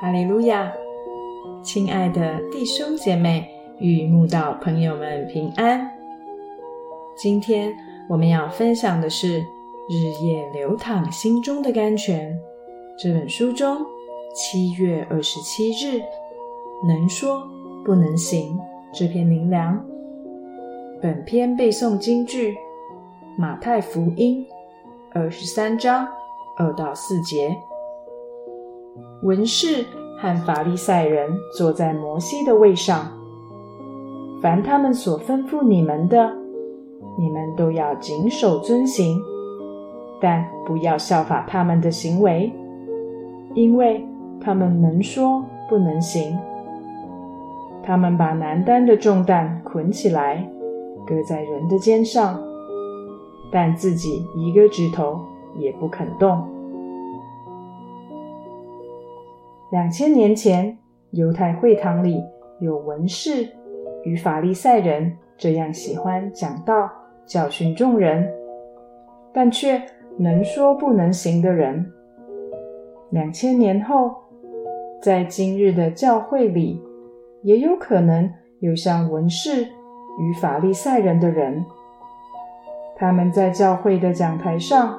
哈利路亚亲爱的弟兄姐妹与慕道朋友们平安。今天我们要分享的是《日夜流淌心中的甘泉》这本书中七月二十七日能说不能行这篇灵粮。本篇背诵京剧马太福音二十三章二到四节。文士和法利赛人坐在摩西的位上，凡他们所吩咐你们的，你们都要谨守遵行，但不要效法他们的行为，因为他们能说不能行。他们把难担的重担捆起来，搁在人的肩上，但自己一个指头也不肯动。两千年前，犹太会堂里有文士与法利赛人这样喜欢讲道、教训众人，但却能说不能行的人。两千年后，在今日的教会里，也有可能有像文士与法利赛人的人，他们在教会的讲台上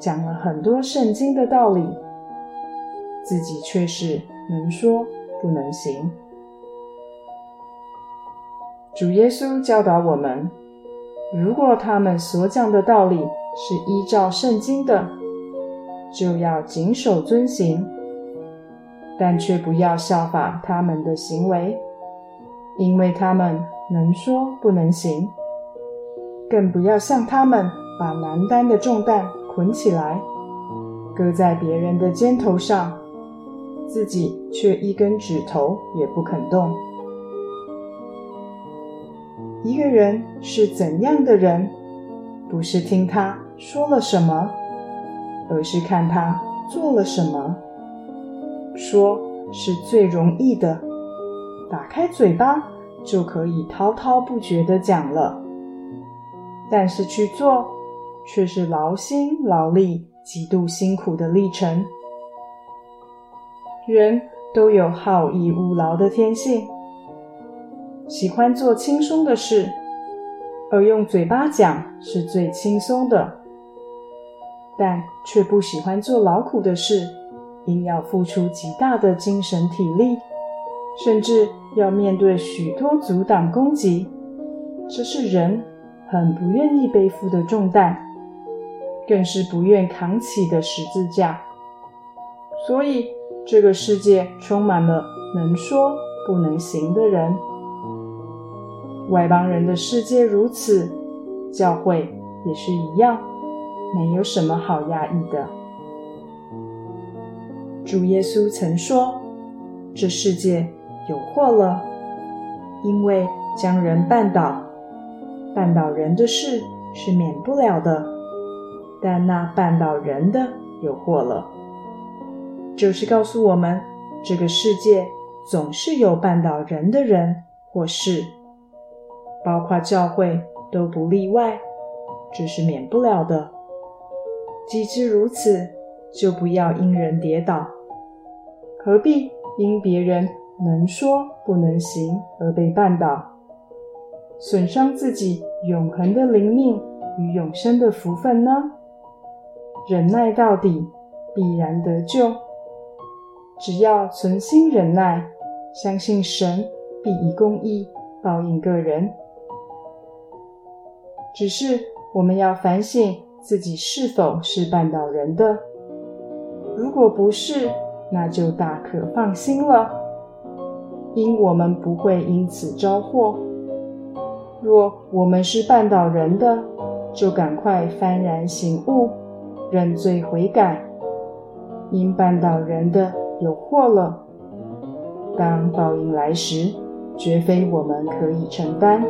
讲了很多圣经的道理。自己却是能说不能行。主耶稣教导我们：如果他们所讲的道理是依照圣经的，就要谨守遵行，但却不要效法他们的行为，因为他们能说不能行。更不要像他们把难担的重担捆起来，搁在别人的肩头上。自己却一根指头也不肯动。一个人是怎样的人，不是听他说了什么，而是看他做了什么。说是最容易的，打开嘴巴就可以滔滔不绝的讲了。但是去做，却是劳心劳力、极度辛苦的历程。人都有好逸恶劳的天性，喜欢做轻松的事，而用嘴巴讲是最轻松的，但却不喜欢做劳苦的事，因要付出极大的精神体力，甚至要面对许多阻挡攻击，这是人很不愿意背负的重担，更是不愿扛起的十字架，所以。这个世界充满了能说不能行的人，外邦人的世界如此，教会也是一样，没有什么好压抑的。主耶稣曾说：“这世界有祸了，因为将人绊倒，绊倒人的事是免不了的，但那绊倒人的有祸了。”就是告诉我们，这个世界总是有绊倒人的人或事，包括教会都不例外，这是免不了的。既知如此，就不要因人跌倒，何必因别人能说不能行而被绊倒，损伤自己永恒的灵命与永生的福分呢？忍耐到底，必然得救。只要存心忍耐，相信神必以公义报应个人。只是我们要反省自己是否是绊倒人的。如果不是，那就大可放心了，因我们不会因此招祸。若我们是绊倒人的，就赶快幡然醒悟，认罪悔改。因绊倒人的。有祸了，当报应来时，绝非我们可以承担。